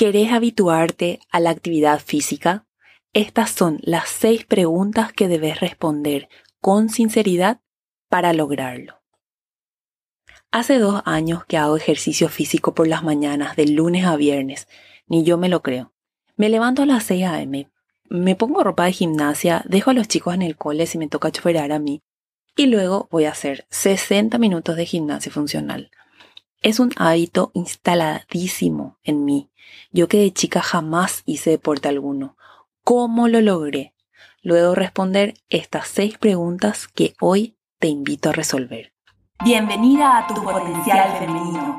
¿Querés habituarte a la actividad física? Estas son las seis preguntas que debes responder con sinceridad para lograrlo. Hace dos años que hago ejercicio físico por las mañanas, de lunes a viernes. Ni yo me lo creo. Me levanto a las 6 a.m., me pongo ropa de gimnasia, dejo a los chicos en el cole si me toca choferar a mí, y luego voy a hacer 60 minutos de gimnasia funcional. Es un hábito instaladísimo en mí. Yo que de chica jamás hice deporte alguno. ¿Cómo lo logré? Luego responder estas seis preguntas que hoy te invito a resolver. Bienvenida a tu potencial femenino.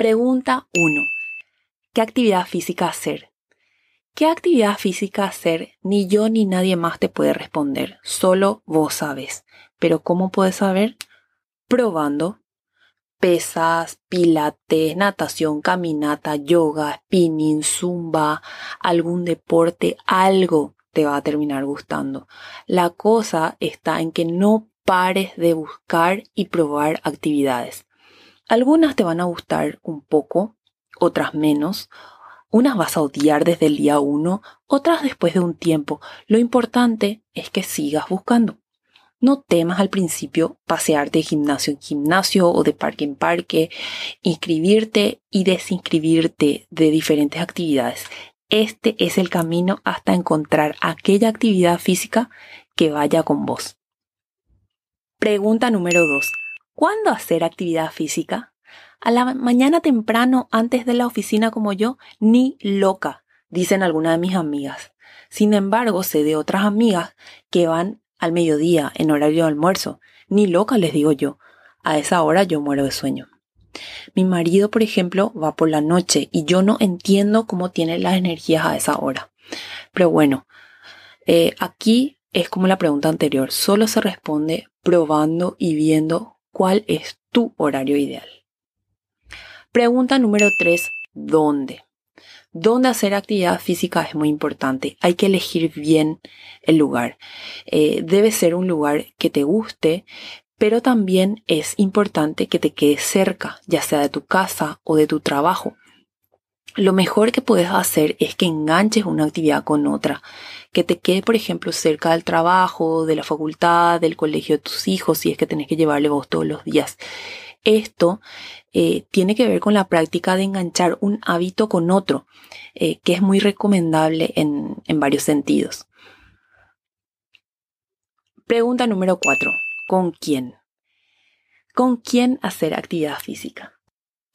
Pregunta 1. ¿Qué actividad física hacer? ¿Qué actividad física hacer? Ni yo ni nadie más te puede responder, solo vos sabes. Pero ¿cómo puedes saber? Probando. Pesas, pilates, natación, caminata, yoga, spinning, zumba, algún deporte, algo te va a terminar gustando. La cosa está en que no pares de buscar y probar actividades. Algunas te van a gustar un poco, otras menos. Unas vas a odiar desde el día uno, otras después de un tiempo. Lo importante es que sigas buscando. No temas al principio pasearte de gimnasio en gimnasio o de parque en parque, inscribirte y desinscribirte de diferentes actividades. Este es el camino hasta encontrar aquella actividad física que vaya con vos. Pregunta número 2. ¿Cuándo hacer actividad física? A la mañana temprano antes de la oficina como yo, ni loca, dicen algunas de mis amigas. Sin embargo, sé de otras amigas que van al mediodía en horario de almuerzo. Ni loca les digo yo. A esa hora yo muero de sueño. Mi marido, por ejemplo, va por la noche y yo no entiendo cómo tiene las energías a esa hora. Pero bueno, eh, aquí es como la pregunta anterior, solo se responde probando y viendo cuál es tu horario ideal. Pregunta número 3. ¿Dónde? ¿Dónde hacer actividad física es muy importante? Hay que elegir bien el lugar. Eh, debe ser un lugar que te guste, pero también es importante que te quede cerca, ya sea de tu casa o de tu trabajo. Lo mejor que puedes hacer es que enganches una actividad con otra, que te quede, por ejemplo, cerca del trabajo, de la facultad, del colegio de tus hijos, si es que tenés que llevarle vos todos los días. Esto eh, tiene que ver con la práctica de enganchar un hábito con otro, eh, que es muy recomendable en, en varios sentidos. Pregunta número 4. ¿Con quién? ¿Con quién hacer actividad física?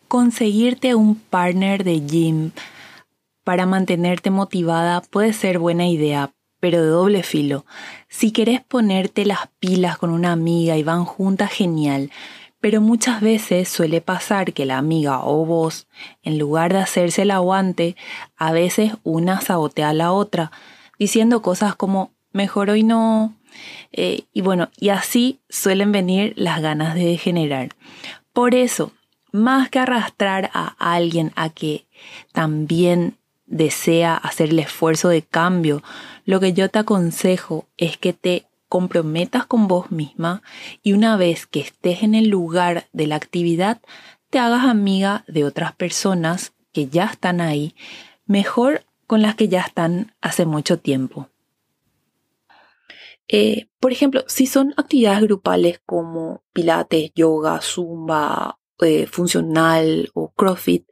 Conseguirte un partner de gym para mantenerte motivada puede ser buena idea, pero de doble filo. Si querés ponerte las pilas con una amiga y van juntas, genial. Pero muchas veces suele pasar que la amiga o vos, en lugar de hacerse el aguante, a veces una sabotea a la otra, diciendo cosas como mejor hoy no. Eh, y bueno, y así suelen venir las ganas de degenerar. Por eso, más que arrastrar a alguien a que también desea hacer el esfuerzo de cambio, lo que yo te aconsejo es que te comprometas con vos misma y una vez que estés en el lugar de la actividad, te hagas amiga de otras personas que ya están ahí, mejor con las que ya están hace mucho tiempo. Eh, por ejemplo, si son actividades grupales como pilates, yoga, zumba eh, funcional o CrossFit,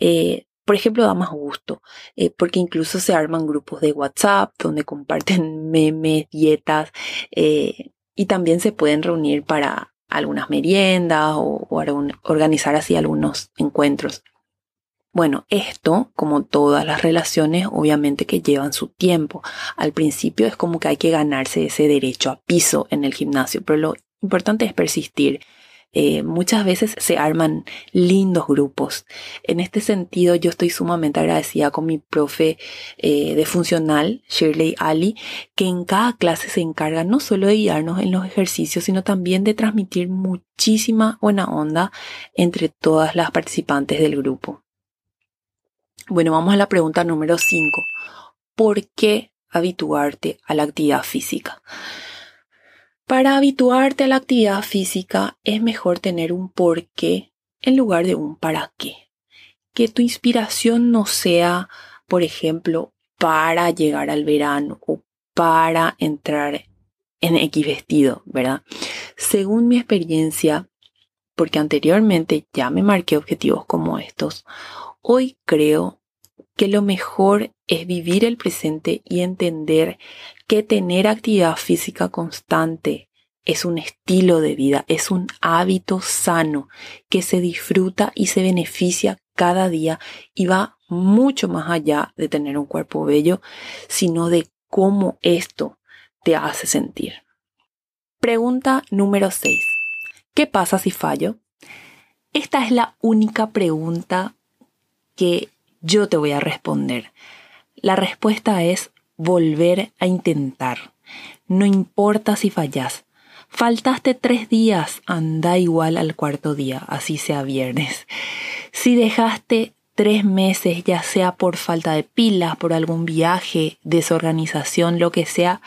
eh, por ejemplo, da más gusto, eh, porque incluso se arman grupos de WhatsApp donde comparten memes, dietas, y también se pueden reunir para algunas meriendas o, organizar así algunos encuentros. Bueno, esto, como todas las relaciones, obviamente que llevan su tiempo. Al principio es como que hay que ganarse ese derecho a piso en el gimnasio, pero lo importante es persistir eh, muchas veces se arman lindos grupos. En este sentido, yo estoy sumamente agradecida con mi profe eh, de funcional, Shirley Ali, que en cada clase se encarga no solo de guiarnos en los ejercicios, sino también de transmitir muchísima buena onda entre todas las participantes del grupo. Bueno, vamos a la pregunta número 5. ¿Por qué habituarte a la actividad física? Para habituarte a la actividad física es mejor tener un por qué en lugar de un para qué. Que tu inspiración no sea, por ejemplo, para llegar al verano o para entrar en X vestido, ¿verdad? Según mi experiencia, porque anteriormente ya me marqué objetivos como estos, hoy creo que lo mejor es vivir el presente y entender que tener actividad física constante es un estilo de vida, es un hábito sano que se disfruta y se beneficia cada día y va mucho más allá de tener un cuerpo bello, sino de cómo esto te hace sentir. Pregunta número 6. ¿Qué pasa si fallo? Esta es la única pregunta que yo te voy a responder. La respuesta es volver a intentar. No importa si fallas. Faltaste tres días, anda igual al cuarto día, así sea viernes. Si dejaste tres meses, ya sea por falta de pilas, por algún viaje, desorganización, lo que sea,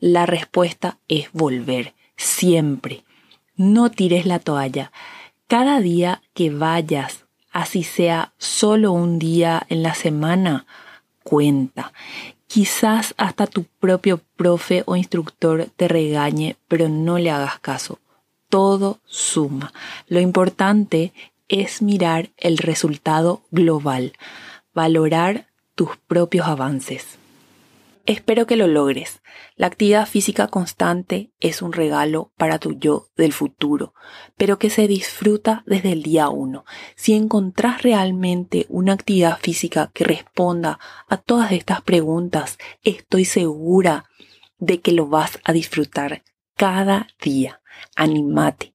la respuesta es volver, siempre. No tires la toalla. Cada día que vayas así sea solo un día en la semana, cuenta. Quizás hasta tu propio profe o instructor te regañe, pero no le hagas caso. Todo suma. Lo importante es mirar el resultado global, valorar tus propios avances. Espero que lo logres. La actividad física constante es un regalo para tu yo del futuro, pero que se disfruta desde el día uno. Si encontrás realmente una actividad física que responda a todas estas preguntas, estoy segura de que lo vas a disfrutar cada día. Animate.